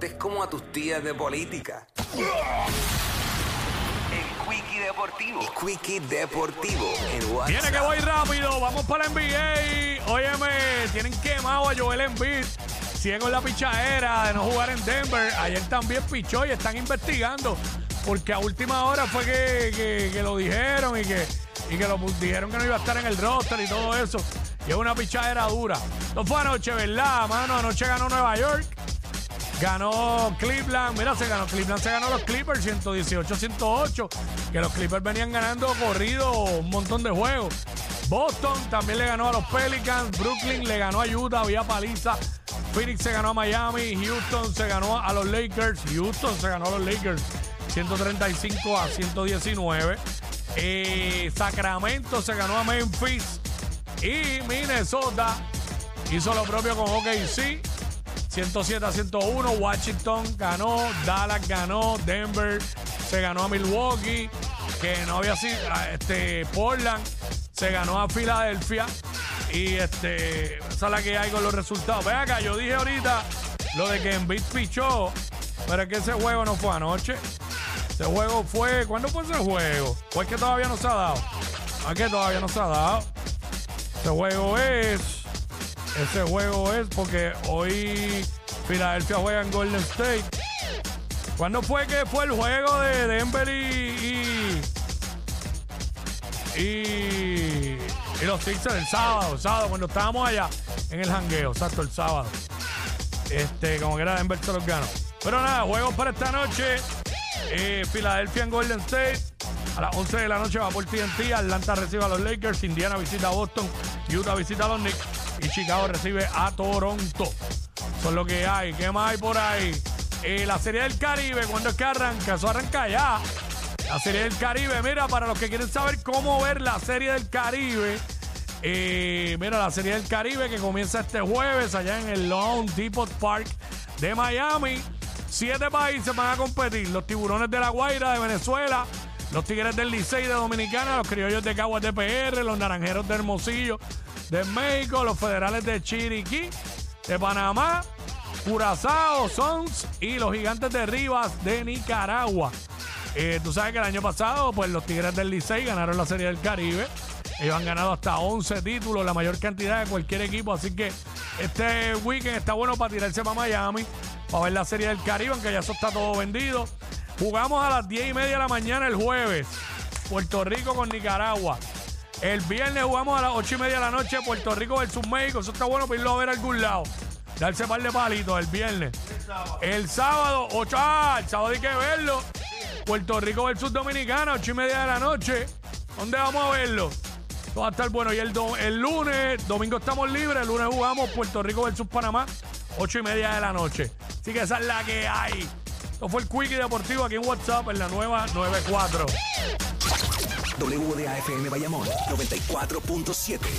deportes como a tus tías de política. El Quickie Deportivo. El Quickie Deportivo en WhatsApp. Viene que voy rápido, vamos para la NBA. Óyeme, tienen quemado a Joel Embiid. Siguen con la pichadera de no jugar en Denver. Ayer también pichó y están investigando. Porque a última hora fue que, que- que lo dijeron y que, y que lo dijeron que no iba a estar en el roster y todo eso. Y es una pichadera dura. No fue anoche, ¿verdad, mano? Anoche ganó Nueva York. Ganó Cleveland, mira, se ganó Cleveland, se ganó los Clippers 118-108, que los Clippers venían ganando corrido un montón de juegos. Boston también le ganó a los Pelicans, Brooklyn le ganó a Utah vía paliza, Phoenix se ganó a Miami, Houston se ganó a los Lakers, Houston se ganó a los Lakers 135 a 119, Eh, Sacramento se ganó a Memphis y Minnesota hizo lo propio con OKC 107 a 101. Washington ganó. Dallas ganó. Denver se ganó a Milwaukee. Que no había sido. Este, Portland se ganó a Filadelfia. Y este, esa es la que hay con los resultados. Ve acá, yo dije ahorita lo de que Embiid pichó. Pero es que ese juego no fue anoche. Ese juego fue. ¿Cuándo fue ese juego? Pues que todavía no se ha dado. ¿A que todavía no se ha dado? Ese juego es. Ese juego es porque hoy Filadelfia juega en Golden State. ¿Cuándo fue que fue el juego de Denver y. y, y, los Sixers el sábado? El sábado, cuando estábamos allá en el jangueo, exacto, el sábado. Este, como que era Denver se los ganó. Pero nada, juegos para esta noche. Eh, Filadelfia en Golden State. A las 11 de la noche va por TNT. Atlanta recibe a los Lakers. Indiana visita a Boston. Utah visita a los Knicks. Y Chicago recibe a Toronto. Es lo que hay. ¿Qué más hay por ahí? Eh, la Serie del Caribe, ¿cuándo es que arranca? Eso arranca ya. La Serie del Caribe. Mira, para los que quieren saber cómo ver la Serie del Caribe. eh, mira, la Serie del Caribe que comienza este jueves allá en el Lone Depot Park de Miami. Siete países van a competir. Los tiburones de la Guaira de Venezuela, los tigres del Licey de Dominicana, los criollos de Caguas de PR, los naranjeros de Hermosillo de México, los federales de Chiriquí de Panamá, Curazao, Sons y los gigantes de Rivas de Nicaragua. Eh, tú sabes que el año pasado, pues los Tigres del Licey ganaron la Serie del Caribe. Ellos han ganado hasta 11 títulos, la mayor cantidad de cualquier equipo. Así que este weekend está bueno para tirarse para Miami, para ver la Serie del Caribe, aunque ya eso está todo vendido. Jugamos a las 10 y media de la mañana el jueves. Puerto Rico con Nicaragua. El viernes jugamos a las 8 y media de la noche Puerto Rico versus México. Eso está bueno para irlo a ver a algún lado. Darse par de palitos el viernes. El sábado, 8. Ah, el sábado hay que verlo. Puerto Rico versus Dominicana, 8 y media de la noche. ¿Dónde vamos a verlo? Todo va a estar bueno. Y el, do- el lunes, domingo estamos libres. El lunes jugamos Puerto Rico versus Panamá, 8 y media de la noche. Así que esa es la que hay. Esto fue el Quickie Deportivo aquí en WhatsApp en la nueva 94. WDAFM Bayamón 94.7.